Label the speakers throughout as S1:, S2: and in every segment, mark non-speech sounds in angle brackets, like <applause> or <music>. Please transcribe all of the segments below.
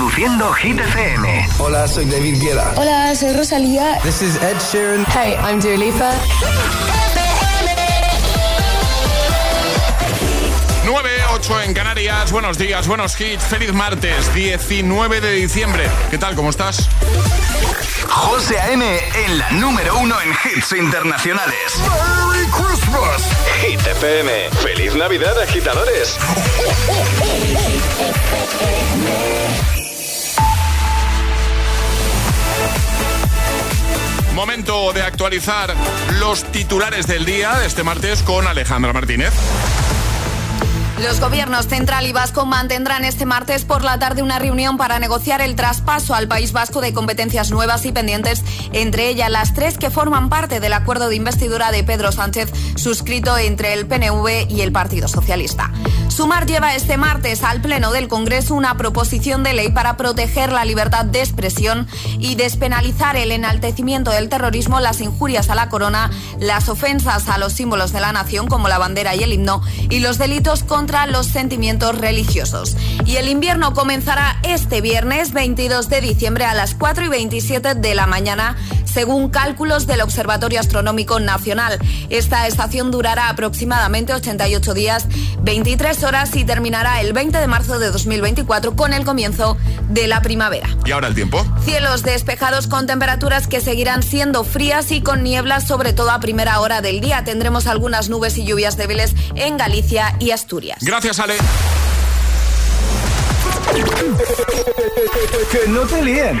S1: Reproduciendo Hit FM.
S2: Hola, soy David Guetta.
S3: Hola, soy Rosalía.
S2: This is Ed Sheeran.
S3: Hey, I'm Dua Lipa.
S4: 9, 8 en Canarias. Buenos días, buenos hits. Feliz martes, 19 de diciembre. ¿Qué tal? ¿Cómo estás?
S1: José A.M. en la número uno en hits internacionales.
S4: ¡Merry Christmas!
S1: Hit FM. ¡Feliz Navidad, agitadores! <laughs>
S4: Momento de actualizar los titulares del día de este martes con Alejandra Martínez.
S5: Los gobiernos central y vasco mantendrán este martes por la tarde una reunión para negociar el traspaso al País Vasco de competencias nuevas y pendientes, entre ellas las tres que forman parte del acuerdo de investidura de Pedro Sánchez suscrito entre el PNV y el Partido Socialista. Sumar lleva este martes al Pleno del Congreso una proposición de ley para proteger la libertad de expresión y despenalizar el enaltecimiento del terrorismo, las injurias a la corona, las ofensas a los símbolos de la nación como la bandera y el himno y los delitos contra los sentimientos religiosos. Y el invierno comenzará este viernes 22 de diciembre a las 4 y 27 de la mañana, según cálculos del Observatorio Astronómico Nacional. Esta estación durará aproximadamente 88 días, 23 horas y terminará el 20 de marzo de 2024 con el comienzo de la primavera.
S4: ¿Y ahora el tiempo?
S5: Cielos despejados con temperaturas que seguirán siendo frías y con nieblas, sobre todo a primera hora del día. Tendremos algunas nubes y lluvias débiles en Galicia y Asturias.
S4: Gracias, Ale.
S2: que no te líen.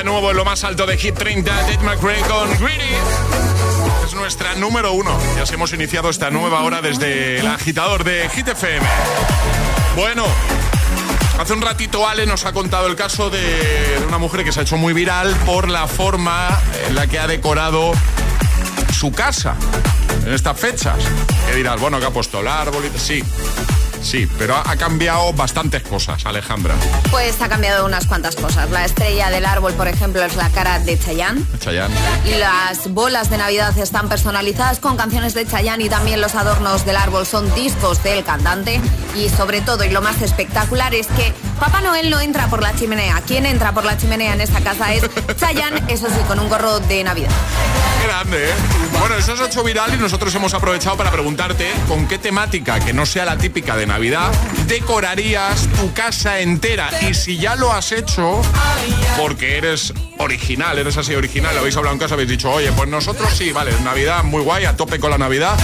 S4: De nuevo en lo más alto de Hit 30, Ted McRae con Greedy. Es nuestra número uno. Ya os hemos iniciado esta nueva hora desde el agitador de Hit FM. Bueno, hace un ratito Ale nos ha contado el caso de, de una mujer que se ha hecho muy viral por la forma en la que ha decorado su casa en estas fechas. Que dirás, bueno, que ha puesto el árbol y sí. Sí, pero ha, ha cambiado bastantes cosas, Alejandra.
S5: Pues ha cambiado unas cuantas cosas. La estrella del árbol, por ejemplo, es la cara de Chayanne.
S4: Chayanne.
S5: Las bolas de Navidad están personalizadas con canciones de Chayanne y también los adornos del árbol son discos del cantante. Y sobre todo, y lo más espectacular es que Papá Noel no entra por la chimenea. Quien entra por la chimenea en esta casa es Chayanne, eso sí, con un gorro de Navidad.
S4: Qué grande, ¿eh? Bueno, eso ha hecho viral y nosotros hemos aprovechado para preguntarte con qué temática, que no sea la típica de Navidad, decorarías tu casa entera. Y si ya lo has hecho, porque eres original, eres así original, lo habéis hablado en casa, habéis dicho, oye, pues nosotros sí, vale, Navidad muy guay, a tope con la Navidad,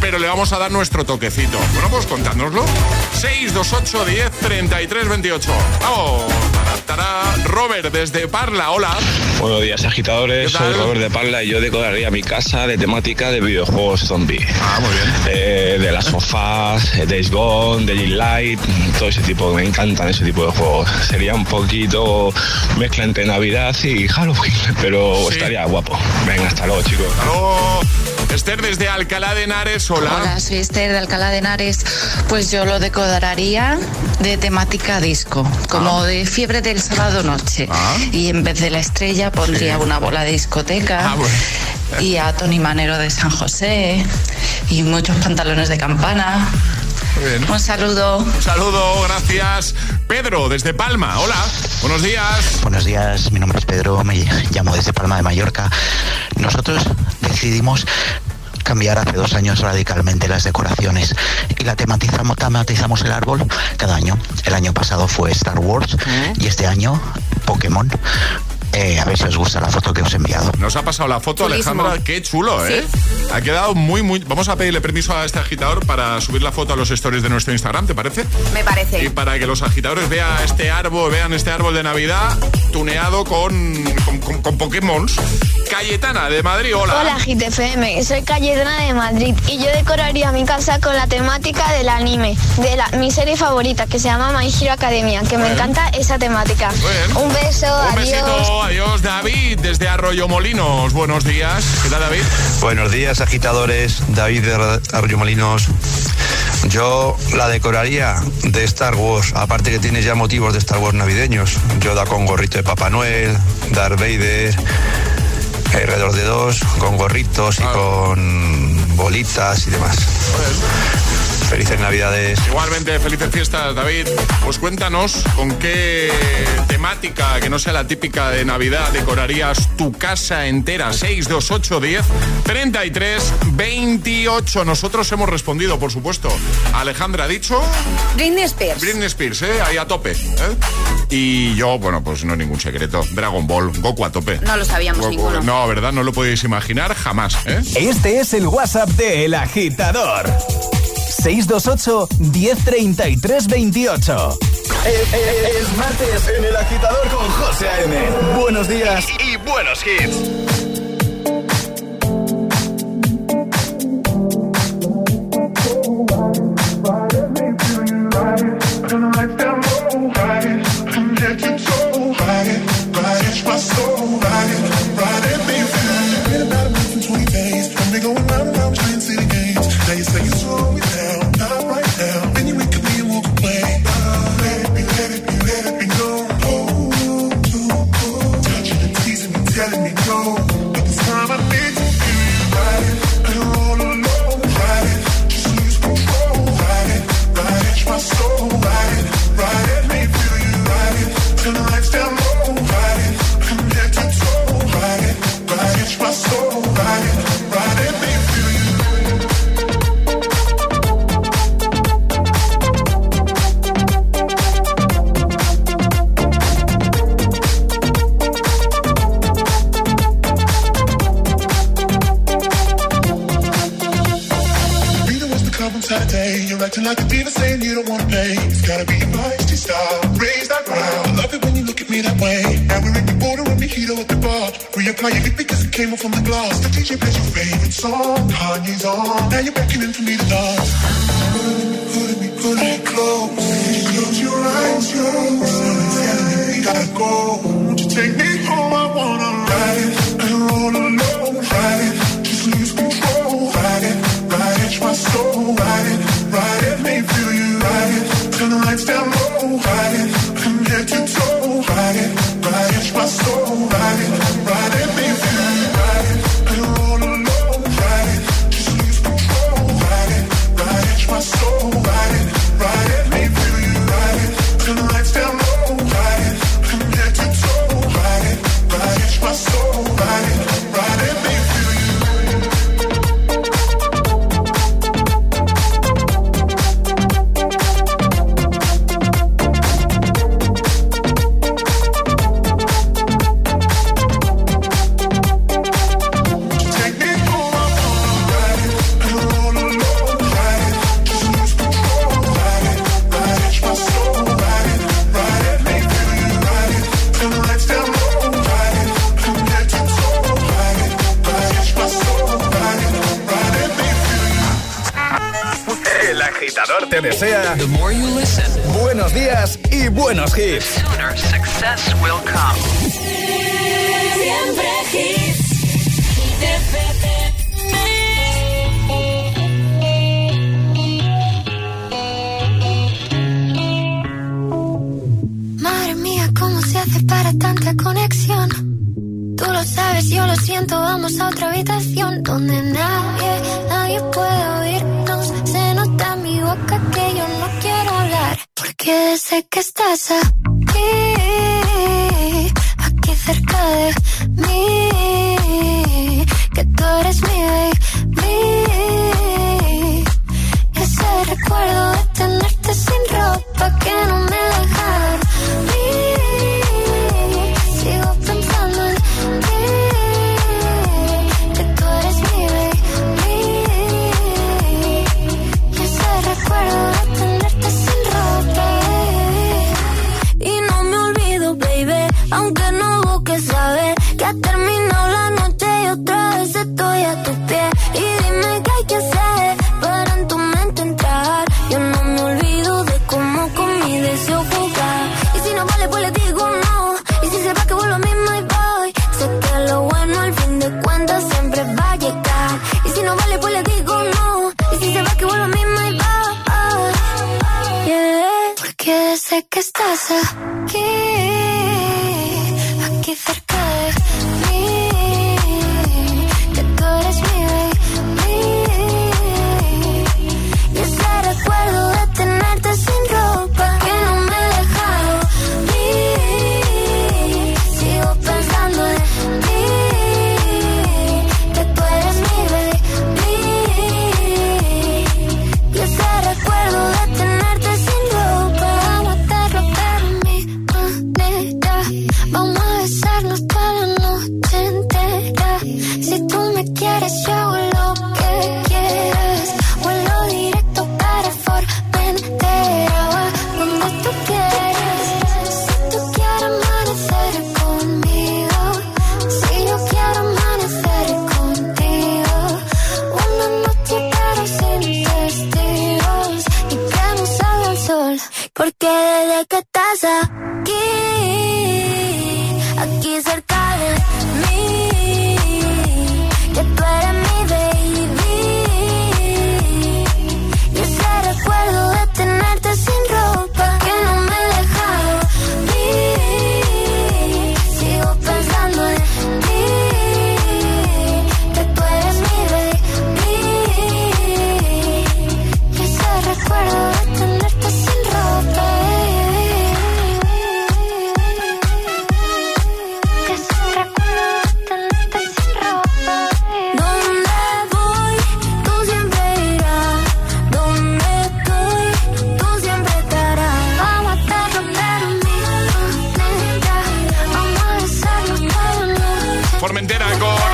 S4: pero le vamos a dar nuestro toquecito. Bueno, pues contádnoslo. 628 10 33 28. Vamos. Robert desde Parla, hola.
S6: Buenos días, agitadores. Soy Robert de Parla y yo decoraría mi casa de temática de videojuegos zombie.
S4: Ah, muy bien.
S6: Eh, de las sofás, eh, Days Gone, Daily Light, todo ese tipo. Me encantan ese tipo de juegos. Sería un poquito mezcla entre Navidad y Halloween, <laughs> pero estaría guapo. Venga, hasta luego, chicos.
S4: Hasta luego. Esther desde Alcalá de Henares, hola.
S7: Hola, soy Esther de Alcalá de Henares. Pues yo lo decoraría de temática disco, como ah. de fiebre del sábado noche. Ah. Y en vez de la estrella pondría una bola de discoteca. Ah, y a Tony Manero de San José. Y muchos pantalones de campana. Un saludo.
S4: Un saludo, gracias. Pedro, desde Palma. Hola, buenos días.
S8: Buenos días, mi nombre es Pedro, me llamo desde Palma de Mallorca. Nosotros decidimos cambiar hace dos años radicalmente las decoraciones y la tematizamos, tematizamos el árbol cada año. El año pasado fue Star Wars y este año Pokémon. Eh, a ver si os gusta la foto que os he enviado.
S4: Nos ha pasado la foto, Alejandra. Qué chulo, ¿eh? Ha quedado muy, muy. Vamos a pedirle permiso a este agitador para subir la foto a los stories de nuestro Instagram, ¿te parece?
S5: Me parece.
S4: Y para que los agitadores vean este árbol, vean este árbol de Navidad tuneado con, con, Pokémon. Cayetana de Madrid, hola.
S9: Hola, GTFM. Soy Cayetana de Madrid y yo decoraría mi casa con la temática del anime, de la, mi serie favorita que se llama My Hero Academia, que me encanta esa temática. Un beso,
S4: Un Besito, adiós, David, desde Arroyo Molinos. Buenos días. ¿Qué tal, David?
S10: Buenos días, agitadores. David de Arroyo Molinos. Yo la decoraría de Star Wars, aparte que tiene ya motivos de Star Wars navideños. Yo da con gorrito de Papá Noel, Darth Vader, alrededor de dos, con gorritos y ah. con bolitas y demás. Felices Navidades.
S4: Igualmente, felices fiestas, David. Pues cuéntanos con qué temática, que no sea la típica de Navidad, decorarías tu casa entera. 628 10 33 28. Nosotros hemos respondido, por supuesto. Alejandra ha dicho.
S5: Britney Spears.
S4: Britney Spears, ¿eh? Ahí a tope. ¿eh? Y yo, bueno, pues no es ningún secreto. Dragon Ball, Goku a tope.
S5: No lo sabíamos ninguno.
S4: No, ¿verdad? No lo podéis imaginar jamás, ¿eh?
S2: Este es el WhatsApp de El Agitador. 628 1033 28. Es, martes en el agitador con José A.M. Buenos días y, buenos hits.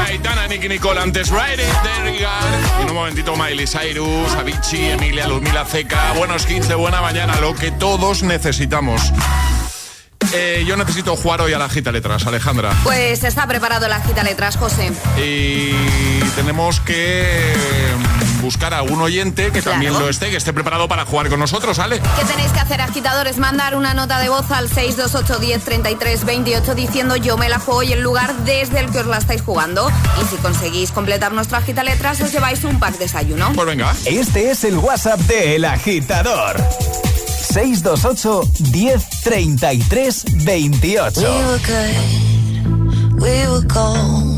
S4: Aitana, Nicky Nicole, antes Riding En un momentito Miley Cyrus, Avicii, Emilia, Ludmila Ceca. Buenos hits de buena mañana, lo que todos necesitamos. Eh, yo necesito jugar hoy a la gita letras, Alejandra.
S5: Pues está preparado la gita letras, José.
S4: Y tenemos que buscar a un oyente que también lo esté, que esté preparado para jugar con nosotros, ¿vale?
S5: ¿Qué tenéis que hacer, agitadores? Mandar una nota de voz al 628103328 diciendo yo me la juego y el lugar desde el que os la estáis jugando. Y si conseguís completar nuestra agita letras, os lleváis un pack desayuno.
S4: Pues venga.
S2: Este es el WhatsApp de El Agitador. 628 1033 28
S11: We were good.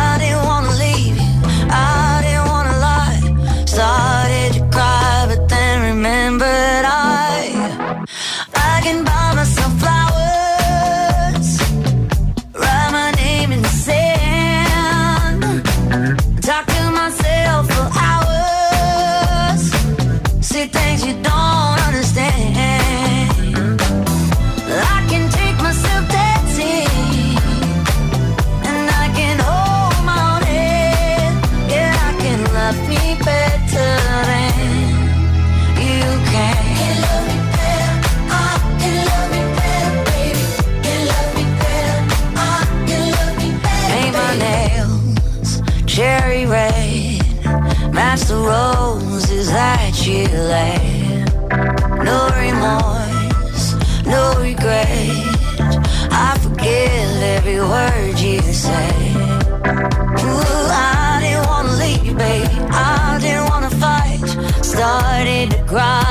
S11: delay. No remorse, no regret. I forget every word you say. Ooh, I didn't wanna leave, babe. I didn't wanna fight. Started to cry.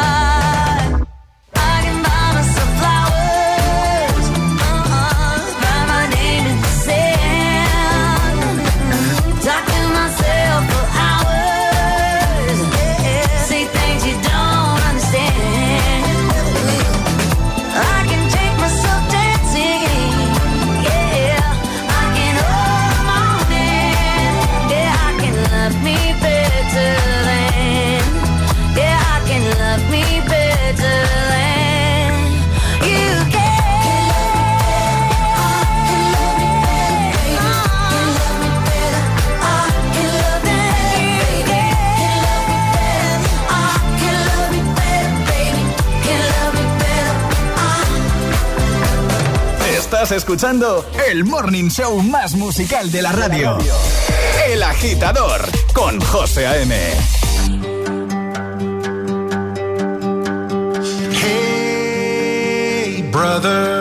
S1: Escuchando el morning show más musical de la radio. El agitador con José A.M.
S12: Hey, brother.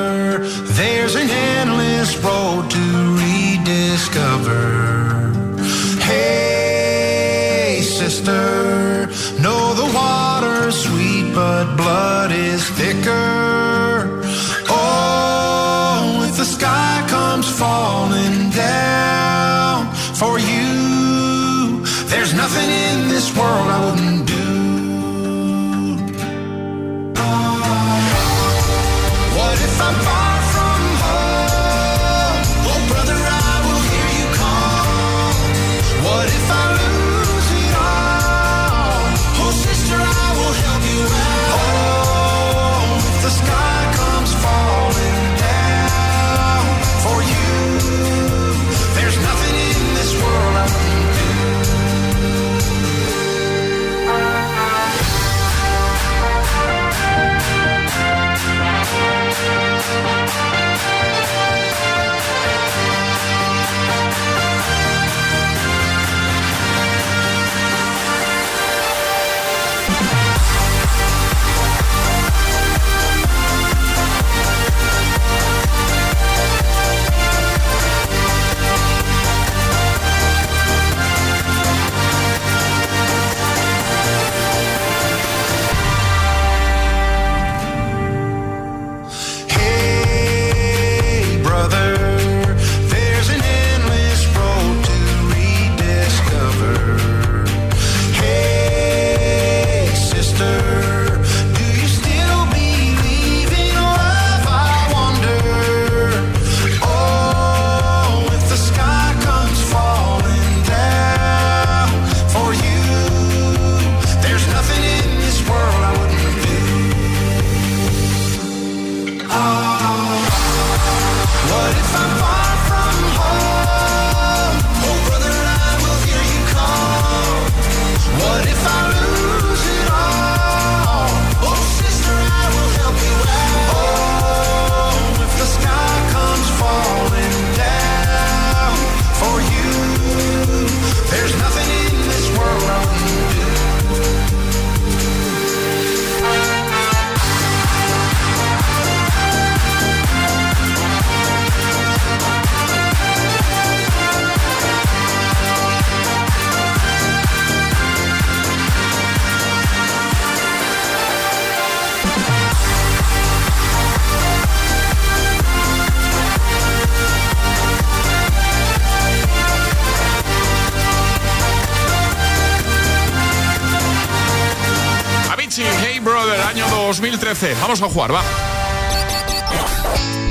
S4: Vamos a jugar, va.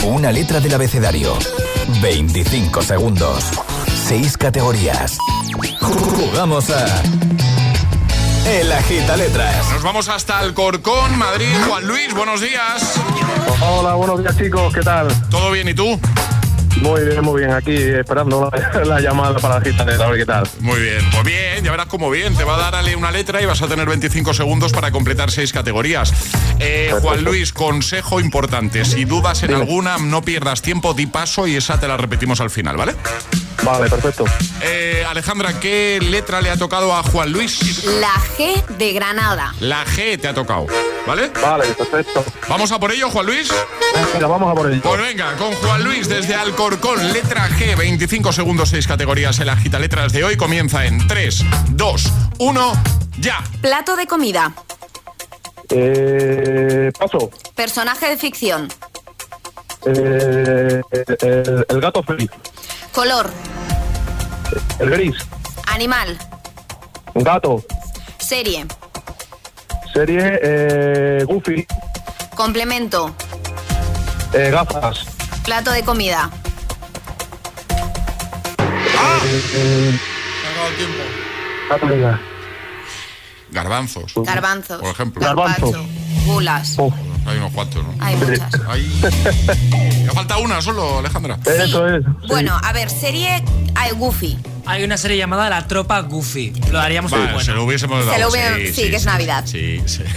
S1: Una letra del abecedario. 25 segundos. 6 categorías. Jugamos a. El Agita Letras.
S4: Nos vamos hasta Alcorcón, Madrid. Juan Luis, buenos días.
S13: Hola, buenos días chicos, ¿qué tal?
S4: ¿Todo bien y tú?
S13: Muy bien, muy bien, aquí esperando la, la llamada para la gita a ver qué tal.
S4: Muy bien, pues bien, ya verás cómo bien. Te va a dar una letra y vas a tener 25 segundos para completar seis categorías. Eh, Juan Luis, consejo importante. Si dudas en alguna, no pierdas tiempo, di paso y esa te la repetimos al final, ¿vale?
S13: Vale, perfecto.
S4: Eh, Alejandra, ¿qué letra le ha tocado a Juan Luis?
S5: La G de Granada.
S4: La G te ha tocado, ¿vale?
S13: Vale, perfecto.
S4: ¿Vamos a por ello, Juan Luis?
S13: Venga, vamos a por ello.
S4: Pues venga, con Juan Luis desde Alcorcón, letra G, 25 segundos, 6 categorías en la gita letras de hoy. Comienza en 3, 2, 1, ya.
S5: Plato de comida.
S13: Eh, paso.
S5: Personaje de ficción.
S13: Eh, el, el gato feliz.
S5: Color.
S13: El gris.
S5: Animal.
S13: Gato.
S5: Serie.
S13: Serie eh, Goofy.
S5: Complemento.
S13: Eh, gafas.
S5: Plato de comida.
S13: Eh, gato liga.
S4: Garbanzos.
S5: Garbanzos.
S4: Por ejemplo.
S13: Garbanzo.
S5: Gulas.
S4: Hay unos cuantos, ¿no?
S5: Hay muchas.
S4: Hay... Me <laughs> falta una solo, Alejandra.
S13: Eso es.
S5: Bueno, a ver, serie hay Goofy.
S14: Hay una serie llamada La Tropa Goofy. Lo haríamos muy
S4: Vale,
S14: bueno.
S4: se lo hubiésemos dado.
S5: Se lo hubiera- sí, que es Navidad.
S4: Sí, sí. <laughs>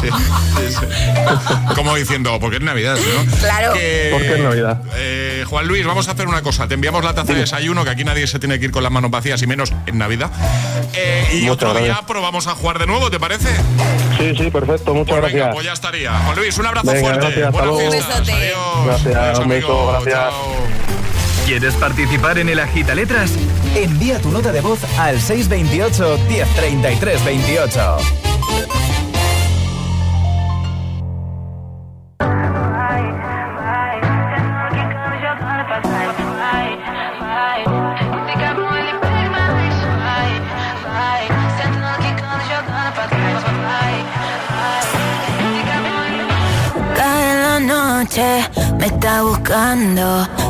S4: Sí, sí, sí. Como diciendo, porque es Navidad, ¿no?
S5: Claro.
S4: Que,
S13: Porque es Navidad.
S4: eh, Juan Luis, vamos a hacer una cosa. Te enviamos la taza de desayuno, que aquí nadie se tiene que ir con las manos vacías y menos en Navidad. Eh, y
S13: Muchas
S4: otro día
S13: gracias.
S4: probamos a jugar de nuevo, ¿te parece?
S13: Sí, sí, perfecto, muchas
S4: Pues venga,
S13: gracias.
S4: pues ya estaría. Juan Luis, un abrazo
S13: Venga,
S4: fuerte.
S13: gracias, hasta
S4: Buenas
S13: luego.
S4: fiestas.
S5: Un besote.
S4: Adiós.
S13: Gracias,
S4: Adiós,
S13: un beso,
S4: amigo.
S13: gracias.
S4: Chao.
S1: ¿Quieres participar en el Agita Letras? Envía tu nota de voz al 628 1033 28.
S15: Cae la noche, me está buscando.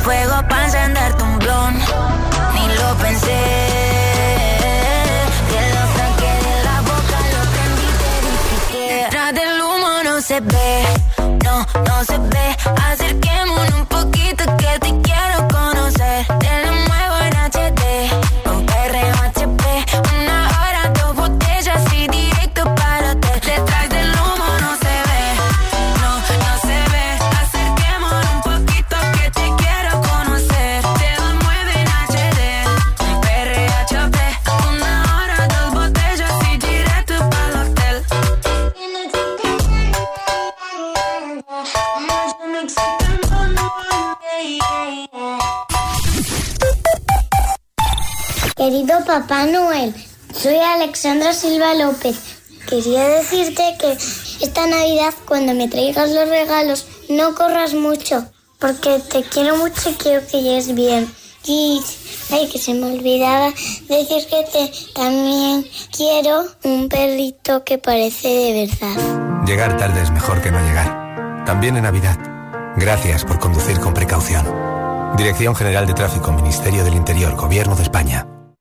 S15: fuego para encenderte un blon. Ni lo pensé. Te lo saqué de la boca, lo prendí, te dije que detrás del humo no se ve, no, no se ve. Acerquémonos
S16: Papá Noel, soy Alexandra Silva López. Quería decirte que esta Navidad cuando me traigas los regalos no corras mucho, porque te quiero mucho y quiero que llegues bien. Y, ay, que se me olvidaba decir que te, también quiero un perrito que parece de verdad.
S17: Llegar tarde es mejor que no llegar. También en Navidad. Gracias por conducir con precaución. Dirección General de Tráfico, Ministerio del Interior, Gobierno de España.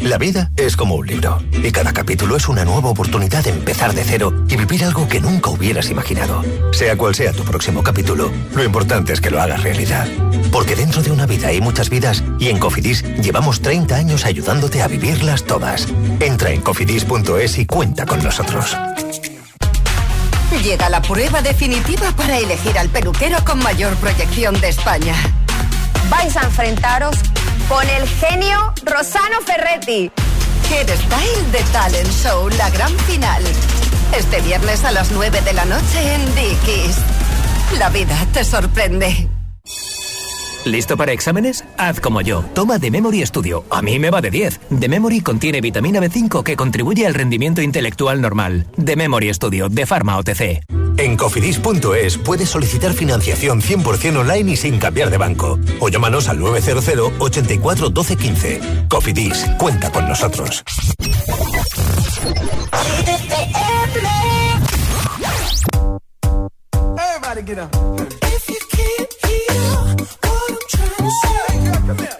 S18: La vida es como un libro y cada capítulo es una nueva oportunidad de empezar de cero y vivir algo que nunca hubieras imaginado. Sea cual sea tu próximo capítulo, lo importante es que lo hagas realidad. Porque dentro de una vida hay muchas vidas y en Cofidis llevamos 30 años ayudándote a vivirlas todas. Entra en cofidis.es y cuenta con nosotros.
S19: Llega la prueba definitiva para elegir al peluquero con mayor proyección de España.
S20: Vais a enfrentaros con el genio Rosano Ferretti.
S19: Style de Talent Show, la gran final. Este viernes a las 9 de la noche en Dickies. La vida te sorprende.
S21: ¿Listo para exámenes? Haz como yo. Toma The Memory Studio. A mí me va de 10. The Memory contiene vitamina B5 que contribuye al rendimiento intelectual normal. The Memory Studio de Pharma OTC.
S18: En cofidis.es puedes solicitar financiación 100% online y sin cambiar de banco. O llámanos al 900 84 12 15. Cofidis, cuenta con nosotros.
S12: Everybody get up. Say, if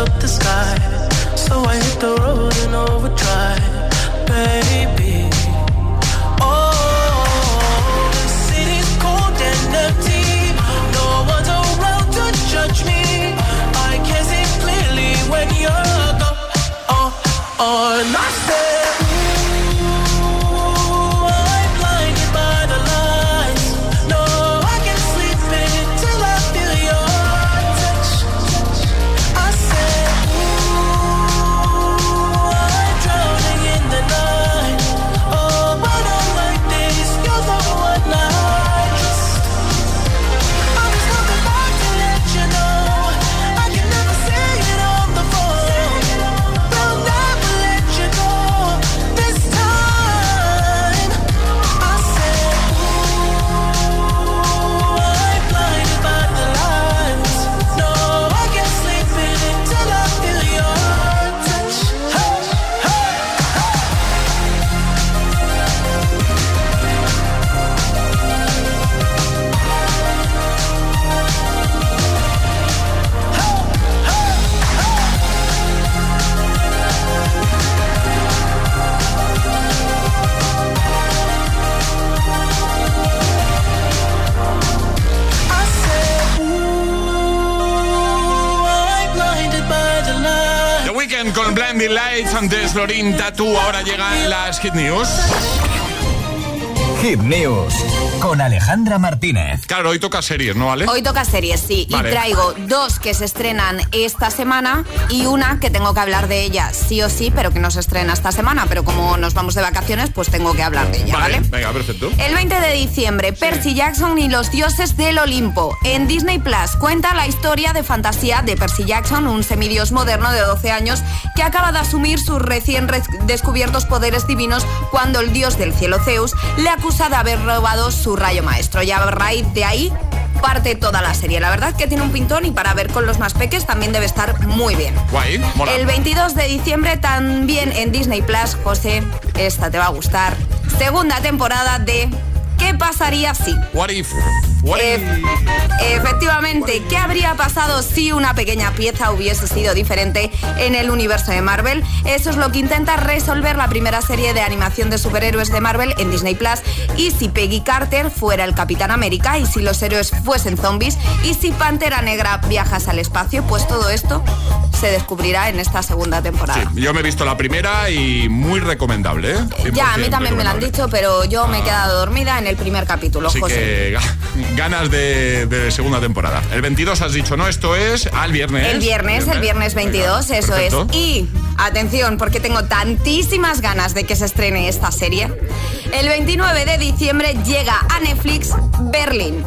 S22: up the sky. So I hit the road in overdrive, baby. Oh, the city's cold and empty. No to judge me. I can see clearly when you're gone. Oh, oh, and
S4: Antes Lorin Tattoo, ahora llegan las Hit News.
S2: Hit News con Alejandra Martínez.
S4: Claro, hoy toca series, ¿no, Ale?
S5: Hoy toca series, sí.
S4: Vale.
S5: Y traigo dos que se estrenan esta semana y una que tengo que hablar de ella sí o sí, pero que no se estrena esta semana. Pero como nos vamos de vacaciones, pues tengo que hablar de ella, ¿vale?
S4: Venga, perfecto.
S5: El 20 de diciembre, Percy Jackson y los dioses del Olimpo. En Disney Plus cuenta la historia de fantasía de Percy Jackson, un semidios moderno de 12 años que acaba de asumir sus recién re- descubiertos poderes divinos cuando el dios del cielo Zeus le acusa de haber robado su rayo maestro. Ya a raíz de ahí parte toda la serie. La verdad que tiene un pintón y para ver con los más peques también debe estar muy bien.
S4: Guay, mola.
S5: El 22 de diciembre también en Disney Plus, José, esta te va a gustar. Segunda temporada de ¿Qué pasaría si?
S4: What if? What if?
S5: Efectivamente, ¿qué habría pasado si una pequeña pieza hubiese sido diferente en el universo de Marvel? Eso es lo que intenta resolver la primera serie de animación de superhéroes de Marvel en Disney Plus. Y si Peggy Carter fuera el Capitán América, y si los héroes fuesen zombies, y si Pantera Negra viajas al espacio, pues todo esto se descubrirá en esta segunda temporada.
S4: Sí, yo me he visto la primera y muy recomendable, ¿eh?
S5: Ya, a mí
S4: 100%
S5: también me lo han dicho, pero yo me he quedado dormida en el primer capítulo,
S4: Así
S5: José.
S4: que ga- <laughs> ganas de, de segunda temporada. El 22 has dicho, ¿no? Esto es al viernes.
S5: El viernes, el viernes 22, eso
S4: perfecto.
S5: es. Y atención, porque tengo tantísimas ganas de que se estrene esta serie. El 29 de diciembre llega a Netflix Berlín.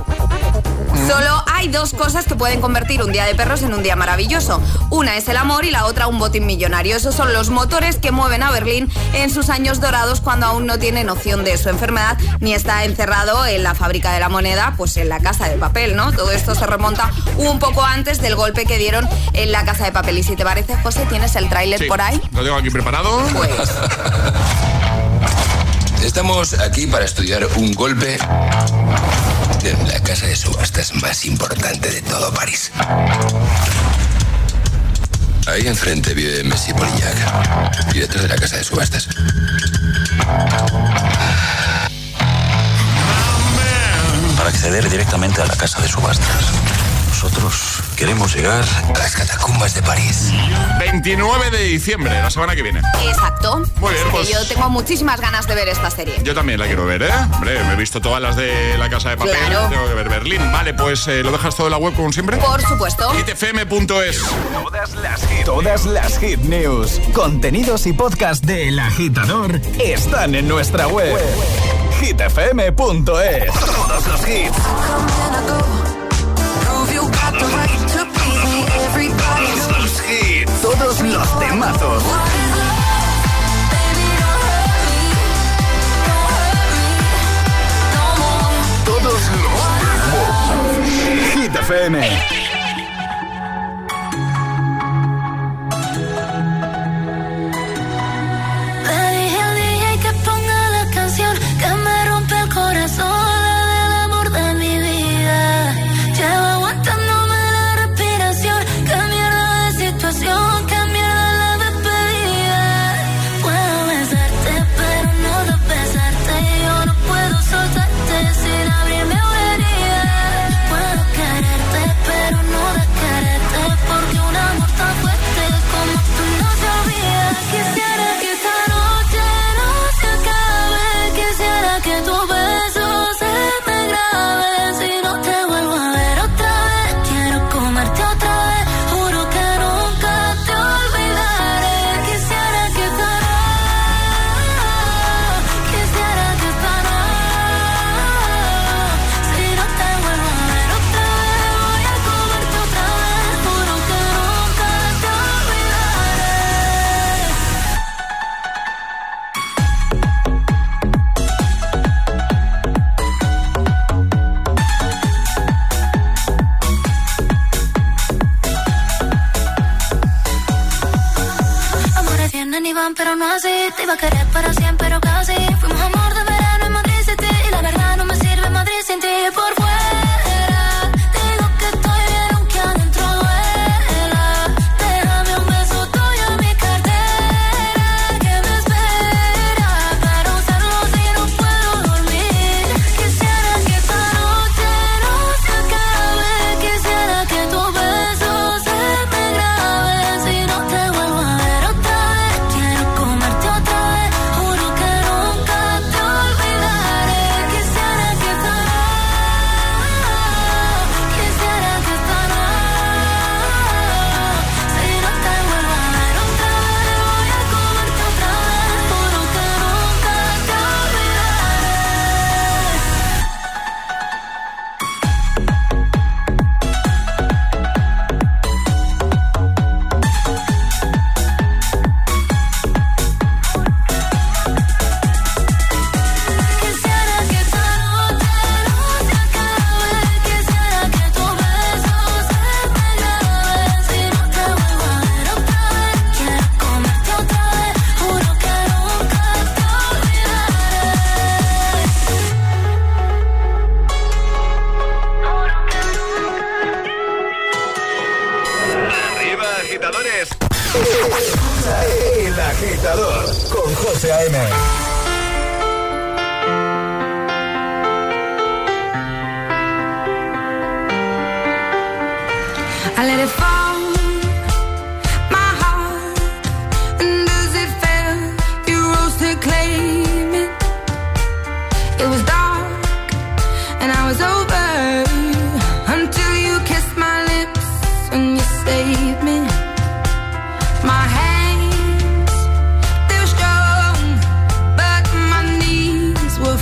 S5: Solo hay dos cosas que pueden convertir un día de perros en un día maravilloso. Una es el amor y la otra un botín millonario. Esos son los motores que mueven a Berlín en sus años dorados cuando aún no tiene noción de su enfermedad ni está encerrado en la fábrica de la moneda, pues en la casa de papel, ¿no? Todo esto se remonta un poco antes del golpe que dieron en la casa de papel. Y si te parece, José, ¿tienes el tráiler por ahí?
S4: Lo tengo aquí preparado.
S5: Pues.
S19: Estamos aquí para estudiar un golpe la casa de subastas más importante de todo París. Ahí enfrente vive Messi Polillac, director de la casa de subastas.
S23: Para acceder directamente a la casa de subastas. Nosotros queremos llegar
S19: a las catacumbas de París.
S4: 29 de diciembre, la semana que viene.
S5: Exacto.
S4: Muy bien, pues-
S5: yo tengo muchísimas ganas de ver esta serie.
S4: Yo también la quiero ver, ¿eh? Hombre, me he visto todas las de la casa de papel.
S5: Claro.
S4: Tengo que ver Berlín. Vale, pues eh, lo dejas todo en la web como siempre.
S5: Por supuesto.
S4: hitfm.es.
S9: Todas las hit, todas las hit news, contenidos y podcast de El Agitador están en nuestra web. hitfm.es. Todos los hits. Los temazos. Todos los Hit FM.
S24: A querer para siempre,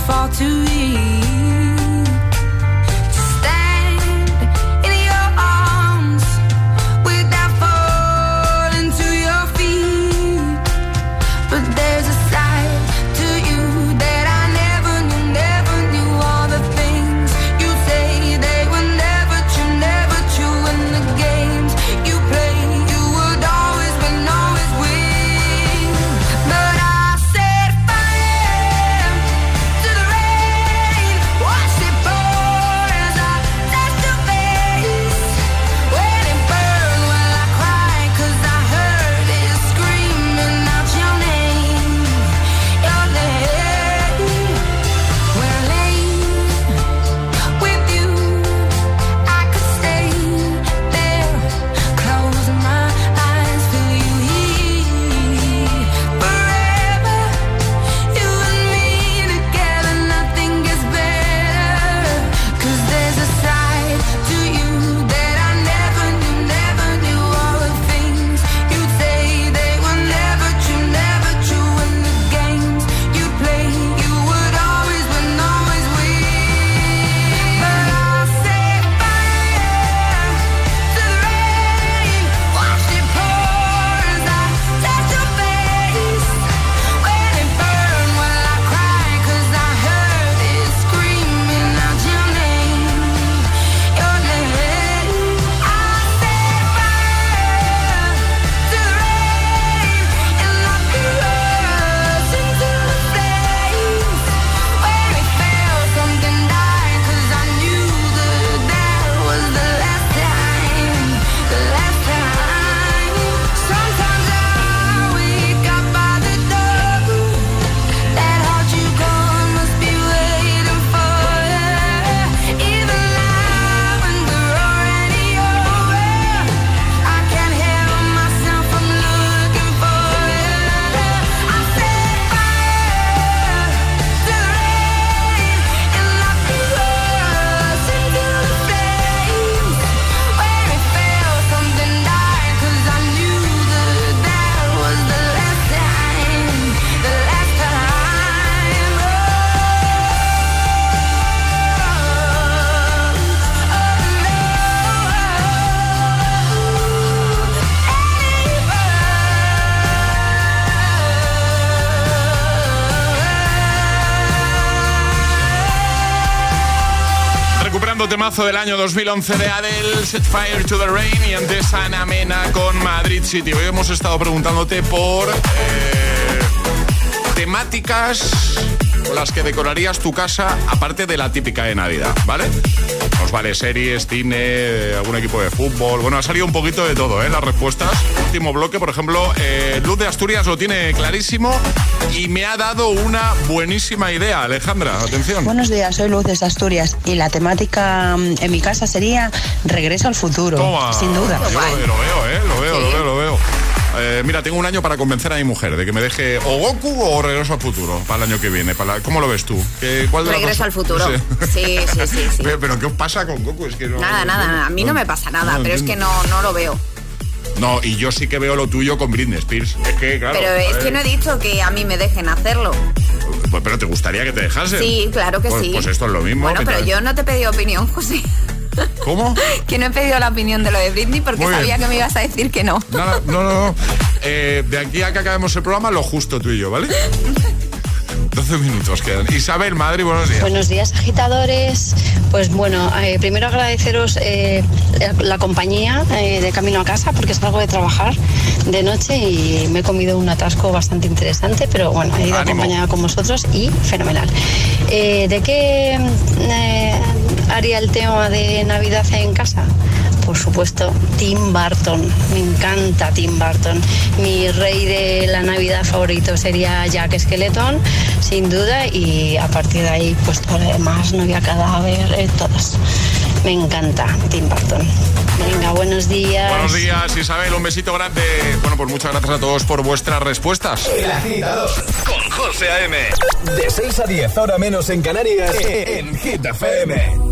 S25: fall too
S4: easy temazo del año 2011 de Adele, Set Fire to the Rain y antes Ana Mena con Madrid City. Hoy hemos estado preguntándote por eh, temáticas con las que decorarías tu casa aparte de la típica de Navidad, ¿vale? Nos vale series, cine, algún equipo de fútbol. Bueno, ha salido un poquito de todo, ¿eh? Las respuestas. Último bloque, por ejemplo, eh, Luz de Asturias lo tiene clarísimo y me ha dado una buenísima idea. Alejandra, atención.
S26: Buenos días, soy Luz de Asturias y la temática mm, en mi casa sería Regreso al futuro,
S4: Toma.
S26: sin duda.
S4: Yo lo, veo, lo veo, ¿eh? Eh, mira, tengo un año para convencer a mi mujer de que me deje o Goku o Regreso al Futuro para el año que viene. Para la- ¿Cómo lo ves tú? ¿Qué- cuál de
S5: Regreso al futuro.
S4: Sí.
S5: Sí, sí, sí, <laughs> sí.
S4: Pero, pero ¿qué os pasa con Goku? Es que no,
S5: Nada, nada, nada. A mí no me pasa nada, pero es que no, no lo veo.
S4: No, y yo sí que veo lo tuyo con Britney Spears. Es que, claro.
S5: pero es que no he dicho que a mí me dejen hacerlo.
S4: pues, pero te gustaría que te dejasen.
S5: Sí, claro que
S4: Pues-
S5: sí.
S4: Pues esto es lo mismo.
S5: Bueno, pero yo no te pedido opinión, <laughs> José.
S4: ¿Cómo?
S5: Que no he pedido la opinión de lo de Britney porque
S4: Muy bien.
S5: sabía que me ibas a decir que no.
S4: Nada, no, no, no. Eh, de aquí a que acabemos el programa, lo justo tú y yo, ¿vale? 12 minutos quedan. Isabel, Madrid, buenos días.
S26: Buenos días, agitadores. Pues bueno, eh, primero agradeceros eh, la compañía eh, de camino a casa porque salgo de trabajar de noche y me he comido un atasco bastante interesante, pero bueno, he ido
S27: Ánimo.
S26: acompañada con vosotros y fenomenal. Eh, ¿De qué eh, haría el tema de Navidad en casa? Por supuesto, Tim Burton. Me encanta Tim Burton. Mi rey de la Navidad favorito sería Jack Skeleton, sin duda, y a partir de ahí, pues todo lo demás, novia cadáver, eh, todas. Me encanta Tim Burton. Venga, buenos días.
S4: Buenos días, Isabel. Un besito grande. Bueno, pues muchas gracias a todos por vuestras respuestas.
S1: El agitador con José A.M. De 6 a 10, ahora menos en Canarias, en Hit FM.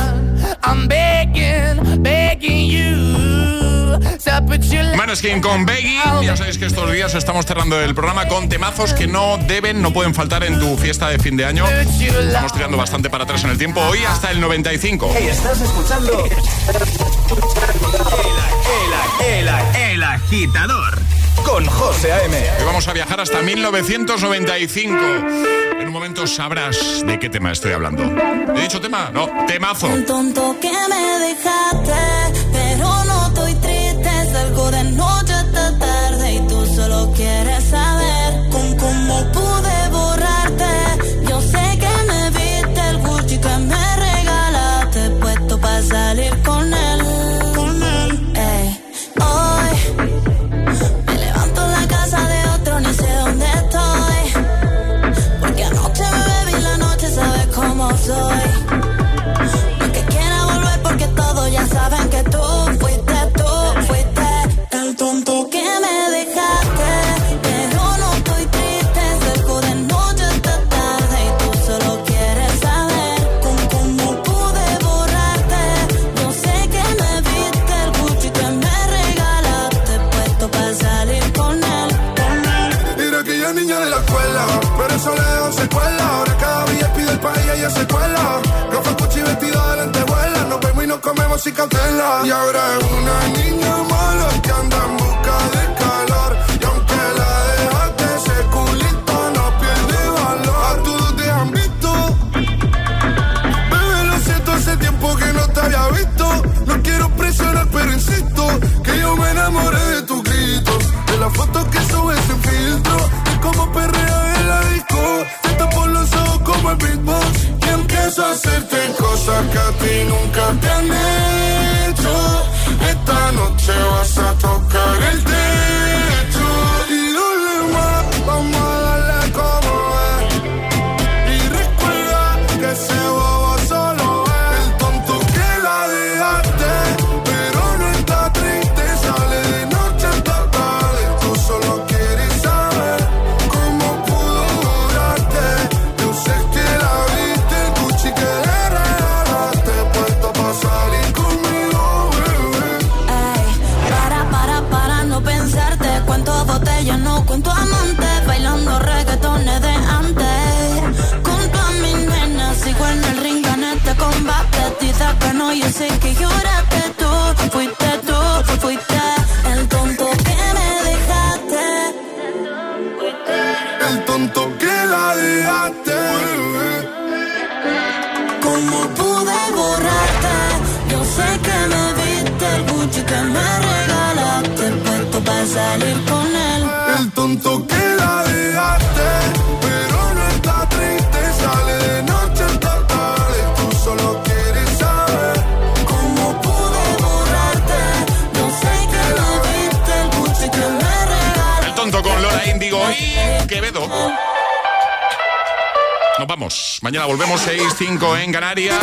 S4: Maneskin con Beggy. Ya sabéis que estos días estamos cerrando el programa con temazos que no deben, no pueden faltar en tu fiesta de fin de año. Estamos tirando bastante para atrás en el tiempo. Hoy hasta el 95.
S2: Estás escuchando el, el, el, el agitador con José A.M.
S4: Hoy vamos a viajar hasta 1995. En un momento sabrás de qué tema estoy hablando. ¿He dicho tema? No, temazo.
S15: El tonto que me dejaste, pero no Y
S28: ahora es una niña mala que anda en busca de calor. Y aunque la dejaste, ese culito no pierde valor. A todos te han visto. Bebé, lo siento, hace tiempo que no te había visto. No quiero presionar, pero insisto que yo me enamoré de tu grito. De las fotos que subes sin filtro. De cómo perrea en la disco. Te tapo los ojos como el beatbox. Y empiezo a hacerte cosas que a ti nunca te han hecho. Vamos.
S4: Mañana volvemos 6-5 en Canarias.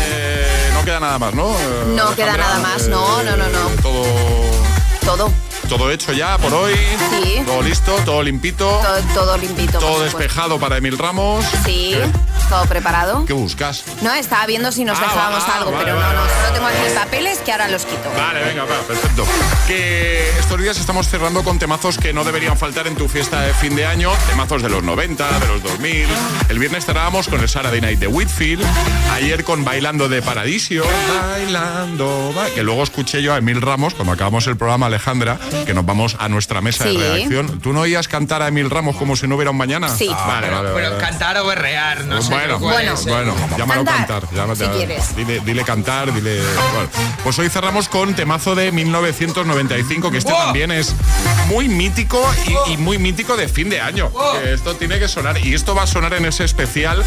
S4: Eh, no queda nada más, ¿no? Eh,
S5: No queda nada más, no, no, no, no.
S4: Todo,
S5: Todo,
S4: todo hecho ya por hoy.
S5: Sí.
S4: Todo listo, todo limpito.
S5: todo, todo limpito.
S4: Todo despejado para Emil Ramos.
S5: Sí,
S4: ¿Qué,
S5: todo preparado.
S4: qué buscas?
S5: No, estaba viendo si nos
S4: Ah,
S5: dejábamos algo,
S4: vale,
S5: pero
S4: vale,
S5: no, no, solo tengo aquí papeles que ahora los quito.
S4: Vale, venga, va, perfecto. Que estos días estamos cerrando con temazos que no deberían faltar en tu fiesta de fin de año. Temazos de los 90, de los 2000. El viernes cerrábamos con el Saturday Night de Whitfield. Ayer con Bailando de Paradisio. Bailando. va- Que luego escuché yo a Emil Ramos cuando acabamos el programa, Alejandra, que nos vamos a nuestra mesa
S5: Sí.
S4: de redacción. ¿Tú no oías cantar a Emil Ramos como si no hubiera un mañana?
S5: Sí.
S4: Ah, vale,
S29: Pero,
S4: vale,
S29: pero
S4: vale.
S29: cantar o berrear, no sé.
S4: Bueno, bueno,
S29: es,
S4: bueno, llámalo
S5: Cantar,
S4: cantar. llámate-
S5: si quieres.
S4: Dile, dile cantar, dile. bueno. Pues hoy cerramos con temazo de 1995, que este
S29: ¡Wow!
S4: también es muy mítico y, y muy mítico de fin de año. Esto tiene que sonar. Y esto va a sonar en ese especial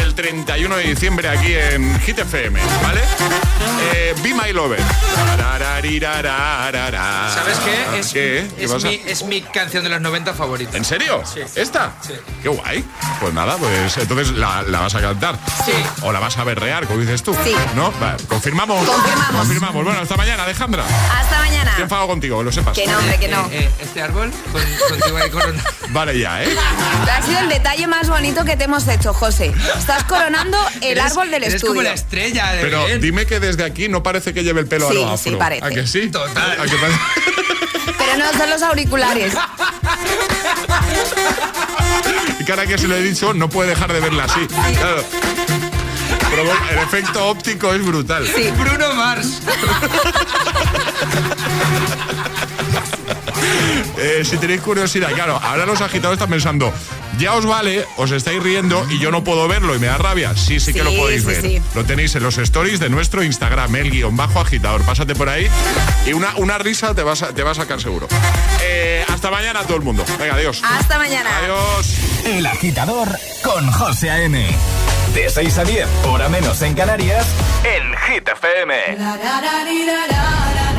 S4: del 31 de diciembre aquí en Hit FM, ¿vale? Eh, Be My Lover.
S29: ¿Sabes qué? Es,
S4: ¿Qué? ¿Qué
S29: es,
S4: pasa?
S29: mi, es mi canción de los 90 favorita.
S4: ¿En serio?
S29: Sí.
S4: ¿Esta?
S29: Sí.
S4: Qué guay. Pues nada, pues entonces la, la vas a cantar.
S29: Sí.
S4: O la vas a berrear, como dices tú.
S5: Sí.
S4: ¿No? Vale, confirmamos.
S5: Confirmamos.
S4: Confirmamos. Bueno, hasta mañana, Alejandra.
S5: Hasta mañana.
S4: Estoy enfadado contigo, lo sepas.
S5: Que no, hombre, que no.
S29: Eh, eh, este árbol con, contigo ahí corona.
S4: Vale ya, ¿eh?
S5: Ha sido el detalle más bonito que te hemos hecho, José. Estás coronando <laughs> el
S29: Eres-
S5: árbol del
S29: eres
S5: estudio.
S29: como la estrella de
S4: Pero dime que desde aquí no parece que lleve el pelo
S5: Sí,
S4: a lo
S5: sí,
S4: afro.
S5: parece.
S4: ¿A que sí?
S29: Total.
S4: ¿A que parece? <laughs> <laughs>
S5: Pero no son los auriculares.
S4: Y cara que se lo he dicho, no puede dejar de verla así. Claro. Pero bueno, el efecto óptico es brutal.
S5: Sí.
S29: Bruno Mars.
S4: Eh, si tenéis curiosidad, claro, ahora los agitados están pensando, ya os vale, os estáis riendo y yo no puedo verlo y me da rabia. Sí, sí que lo podéis
S5: sí,
S4: ver.
S5: sí.
S4: Lo tenéis en los stories de nuestro Instagram, el guion bajo agitador. Pásate por ahí y una, una risa te va, a, te va a sacar seguro. Eh, hasta mañana todo el mundo. Venga, adiós.
S5: Hasta mañana.
S4: Adiós.
S2: El agitador con José A.M. De 6 a 10, hora menos en Canarias, en Hit FM.
S15: La da da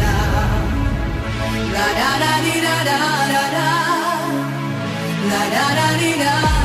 S15: La da da di da da da da. La da da da da